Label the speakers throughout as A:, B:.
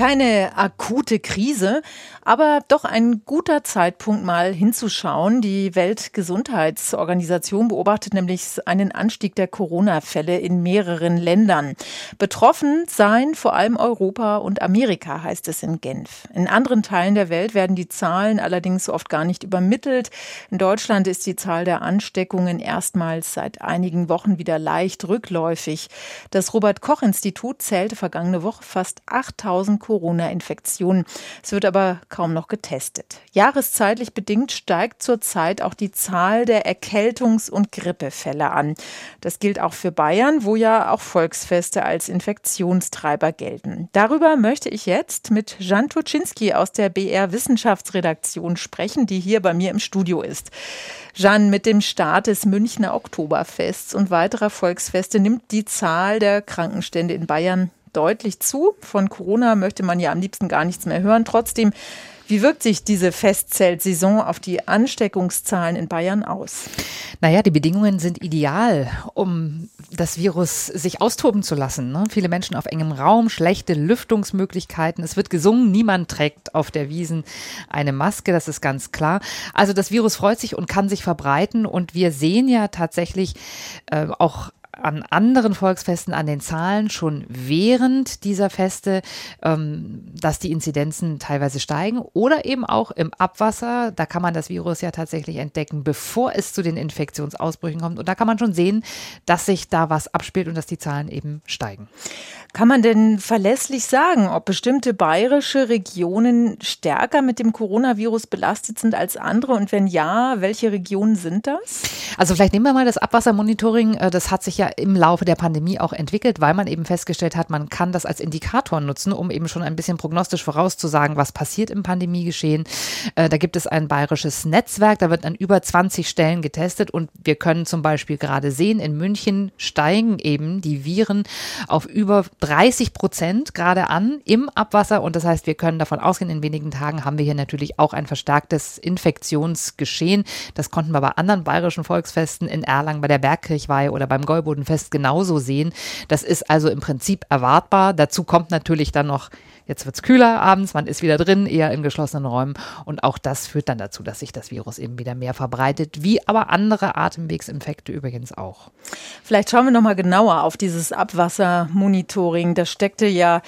A: Keine akute Krise, aber doch ein guter Zeitpunkt, mal hinzuschauen. Die Weltgesundheitsorganisation beobachtet nämlich einen Anstieg der Corona-Fälle in mehreren Ländern. Betroffen seien vor allem Europa und Amerika, heißt es in Genf. In anderen Teilen der Welt werden die Zahlen allerdings oft gar nicht übermittelt. In Deutschland ist die Zahl der Ansteckungen erstmals seit einigen Wochen wieder leicht rückläufig. Das Robert-Koch-Institut zählte vergangene Woche fast 8000 Corona-Infektionen. Es wird aber kaum noch getestet. Jahreszeitlich bedingt steigt zurzeit auch die Zahl der Erkältungs- und Grippefälle an. Das gilt auch für Bayern, wo ja auch Volksfeste als Infektionstreiber gelten. Darüber möchte ich jetzt mit Jan Tuczynski aus der BR Wissenschaftsredaktion sprechen, die hier bei mir im Studio ist. Jan, mit dem Start des Münchner Oktoberfests und weiterer Volksfeste nimmt die Zahl der Krankenstände in Bayern deutlich zu. Von Corona möchte man ja am liebsten gar nichts mehr hören. Trotzdem, wie wirkt sich diese Festzeltsaison auf die Ansteckungszahlen in Bayern aus?
B: Naja, die Bedingungen sind ideal, um das Virus sich austoben zu lassen. Ne? Viele Menschen auf engem Raum, schlechte Lüftungsmöglichkeiten. Es wird gesungen, niemand trägt auf der Wiesen eine Maske, das ist ganz klar. Also das Virus freut sich und kann sich verbreiten. Und wir sehen ja tatsächlich äh, auch an anderen Volksfesten an den Zahlen schon während dieser Feste, ähm, dass die Inzidenzen teilweise steigen oder eben auch im Abwasser. Da kann man das Virus ja tatsächlich entdecken, bevor es zu den Infektionsausbrüchen kommt. Und da kann man schon sehen, dass sich da was abspielt und dass die Zahlen eben steigen.
A: Kann man denn verlässlich sagen, ob bestimmte bayerische Regionen stärker mit dem Coronavirus belastet sind als andere? Und wenn ja, welche Regionen sind das?
B: Also vielleicht nehmen wir mal das Abwassermonitoring. Äh, das hat sich ja im Laufe der Pandemie auch entwickelt, weil man eben festgestellt hat, man kann das als Indikator nutzen, um eben schon ein bisschen prognostisch vorauszusagen, was passiert im Pandemiegeschehen. Äh, da gibt es ein bayerisches Netzwerk, da wird an über 20 Stellen getestet und wir können zum Beispiel gerade sehen, in München steigen eben die Viren auf über 30 Prozent gerade an im Abwasser. Und das heißt, wir können davon ausgehen, in wenigen Tagen haben wir hier natürlich auch ein verstärktes Infektionsgeschehen. Das konnten wir bei anderen bayerischen Volksfesten in Erlangen bei der Bergkirchweih oder beim Gäubodenfest genauso sehen. Das ist also im Prinzip erwartbar. Dazu kommt natürlich dann noch Jetzt wird es kühler abends, man ist wieder drin, eher in geschlossenen Räumen. Und auch das führt dann dazu, dass sich das Virus eben wieder mehr verbreitet, wie aber andere Atemwegsinfekte übrigens auch.
A: Vielleicht schauen wir nochmal genauer auf dieses Abwassermonitoring. Das steckte ja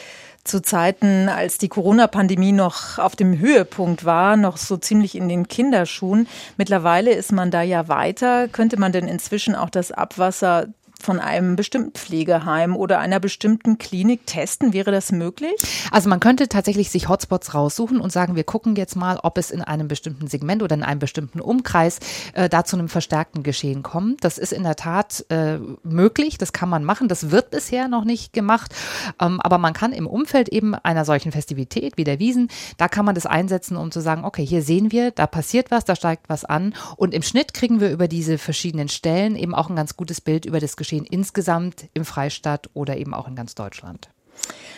A: zu Zeiten, als die Corona-Pandemie noch auf dem Höhepunkt war, noch so ziemlich in den Kinderschuhen. Mittlerweile ist man da ja weiter. Könnte man denn inzwischen auch das Abwasser von einem bestimmten Pflegeheim oder einer bestimmten Klinik testen? Wäre das möglich?
B: Also man könnte tatsächlich sich Hotspots raussuchen und sagen, wir gucken jetzt mal, ob es in einem bestimmten Segment oder in einem bestimmten Umkreis äh, da zu einem verstärkten Geschehen kommt. Das ist in der Tat äh, möglich, das kann man machen. Das wird bisher noch nicht gemacht, ähm, aber man kann im Umfeld eben einer solchen Festivität wie der Wiesen, da kann man das einsetzen, um zu sagen, okay, hier sehen wir, da passiert was, da steigt was an und im Schnitt kriegen wir über diese verschiedenen Stellen eben auch ein ganz gutes Bild über das Geschehen Geschehen insgesamt im Freistaat oder eben auch in ganz Deutschland.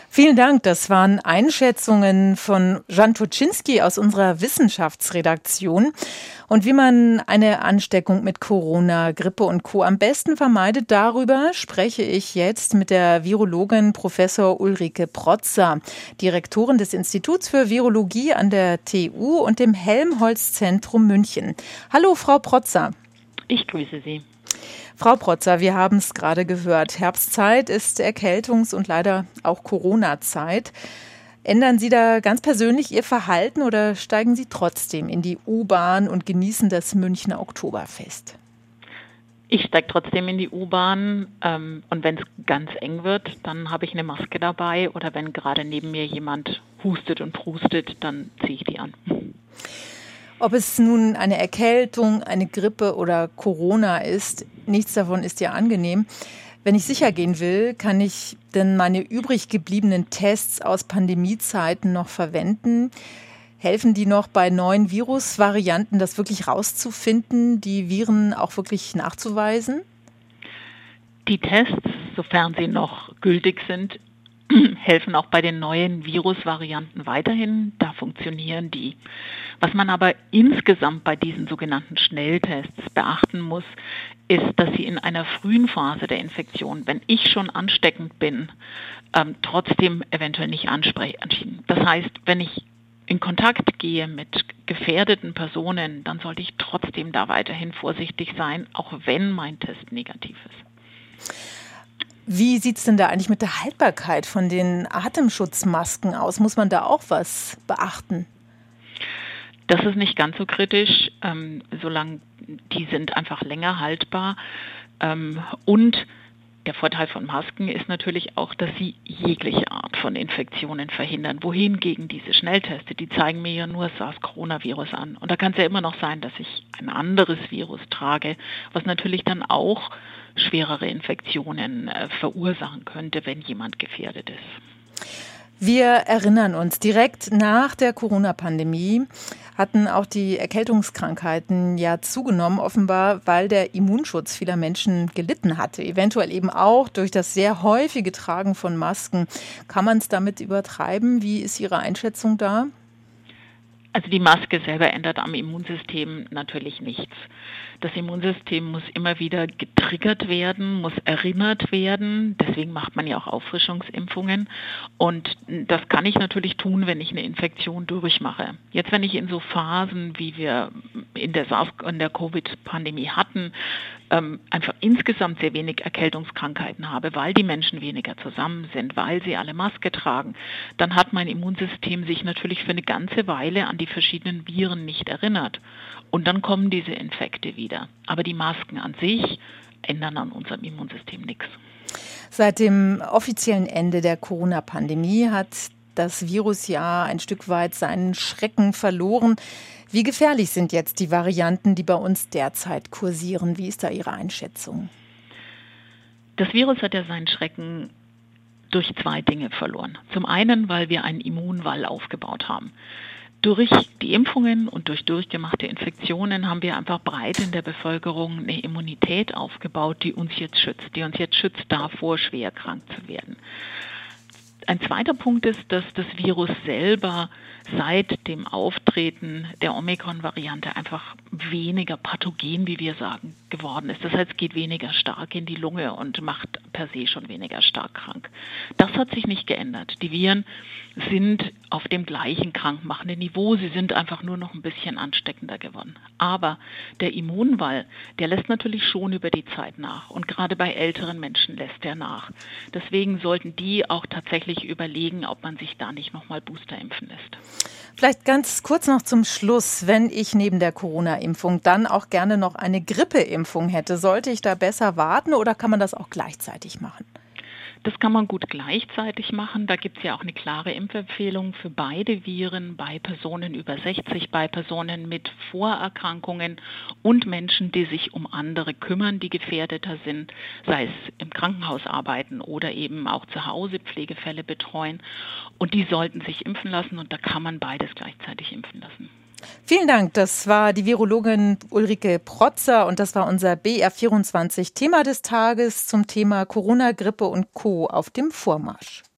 A: Vielen Dank. Das waren Einschätzungen von Jan Tuczynski aus unserer Wissenschaftsredaktion. Und wie man eine Ansteckung mit Corona, Grippe und Co. am besten vermeidet, darüber spreche ich jetzt mit der Virologin Professor Ulrike Protzer, Direktorin des Instituts für Virologie an der TU und dem Helmholtz-Zentrum München. Hallo, Frau Protzer.
C: Ich grüße Sie.
A: Frau Protzer, wir haben es gerade gehört. Herbstzeit ist Erkältungs- und leider auch Corona-Zeit. Ändern Sie da ganz persönlich Ihr Verhalten oder steigen Sie trotzdem in die U-Bahn und genießen das Münchner Oktoberfest?
C: Ich steige trotzdem in die U-Bahn ähm, und wenn es ganz eng wird, dann habe ich eine Maske dabei oder wenn gerade neben mir jemand hustet und prustet, dann ziehe ich die an.
A: Ob es nun eine Erkältung, eine Grippe oder Corona ist, nichts davon ist ja angenehm. Wenn ich sicher gehen will, kann ich denn meine übrig gebliebenen Tests aus Pandemiezeiten noch verwenden? Helfen die noch bei neuen Virusvarianten, das wirklich rauszufinden, die Viren auch wirklich nachzuweisen?
C: Die Tests, sofern sie noch gültig sind, helfen auch bei den neuen Virusvarianten weiterhin. Da funktionieren die. Was man aber insgesamt bei diesen sogenannten Schnelltests beachten muss, ist, dass sie in einer frühen Phase der Infektion, wenn ich schon ansteckend bin, ähm, trotzdem eventuell nicht ansprechen. Das heißt, wenn ich in Kontakt gehe mit gefährdeten Personen, dann sollte ich trotzdem da weiterhin vorsichtig sein, auch wenn mein Test negativ ist.
A: Wie sieht es denn da eigentlich mit der Haltbarkeit von den Atemschutzmasken aus? Muss man da auch was beachten?
C: Das ist nicht ganz so kritisch, ähm, solange die sind einfach länger haltbar. Ähm, und der Vorteil von Masken ist natürlich auch, dass sie jegliche Art von Infektionen verhindern. Wohingegen diese Schnellteste, die zeigen mir ja nur SARS-Coronavirus an. Und da kann es ja immer noch sein, dass ich ein anderes Virus trage, was natürlich dann auch schwerere Infektionen äh, verursachen könnte, wenn jemand gefährdet ist.
A: Wir erinnern uns, direkt nach der Corona-Pandemie hatten auch die Erkältungskrankheiten ja zugenommen, offenbar, weil der Immunschutz vieler Menschen gelitten hatte. Eventuell eben auch durch das sehr häufige Tragen von Masken. Kann man es damit übertreiben? Wie ist Ihre Einschätzung da?
C: Also die Maske selber ändert am Immunsystem natürlich nichts. Das Immunsystem muss immer wieder getriggert werden, muss erinnert werden. Deswegen macht man ja auch Auffrischungsimpfungen. Und das kann ich natürlich tun, wenn ich eine Infektion durchmache. Jetzt, wenn ich in so Phasen, wie wir in der, der Covid-Pandemie hatten, ähm, einfach insgesamt sehr wenig Erkältungskrankheiten habe, weil die Menschen weniger zusammen sind, weil sie alle Maske tragen, dann hat mein Immunsystem sich natürlich für eine ganze Weile an die verschiedenen Viren nicht erinnert. Und dann kommen diese Infekte wieder. Aber die Masken an sich ändern an unserem Immunsystem nichts.
A: Seit dem offiziellen Ende der Corona-Pandemie hat das Virus ja ein Stück weit seinen Schrecken verloren. Wie gefährlich sind jetzt die Varianten, die bei uns derzeit kursieren? Wie ist da Ihre Einschätzung?
C: Das Virus hat ja seinen Schrecken durch zwei Dinge verloren. Zum einen, weil wir einen Immunwall aufgebaut haben. Durch die Impfungen und durch durchgemachte Infektionen haben wir einfach breit in der Bevölkerung eine Immunität aufgebaut, die uns jetzt schützt, die uns jetzt schützt davor, schwer krank zu werden. Ein zweiter Punkt ist, dass das Virus selber seit dem Auftreten der Omikron-Variante einfach weniger pathogen, wie wir sagen, geworden ist. Das heißt, es geht weniger stark in die Lunge und macht per se schon weniger stark krank. Das hat sich nicht geändert. Die Viren sind auf dem gleichen krankmachenden Niveau. Sie sind einfach nur noch ein bisschen ansteckender geworden. Aber der Immunwall, der lässt natürlich schon über die Zeit nach. Und gerade bei älteren Menschen lässt er nach. Deswegen sollten die auch tatsächlich überlegen, ob man sich da nicht nochmal Booster impfen lässt.
A: Vielleicht ganz kurz noch zum Schluss, wenn ich neben der Corona-Impfung dann auch gerne noch eine Grippeimpfung hätte, sollte ich da besser warten oder kann man das auch gleichzeitig machen?
C: Das kann man gut gleichzeitig machen. Da gibt es ja auch eine klare Impfempfehlung für beide Viren bei Personen über 60, bei Personen mit Vorerkrankungen und Menschen, die sich um andere kümmern, die gefährdeter sind, sei es im Krankenhaus arbeiten oder eben auch zu Hause Pflegefälle betreuen. Und die sollten sich impfen lassen und da kann man beides gleichzeitig impfen lassen.
A: Vielen Dank. Das war die Virologin Ulrike Protzer und das war unser BR24 Thema des Tages zum Thema Corona, Grippe und Co. auf dem Vormarsch.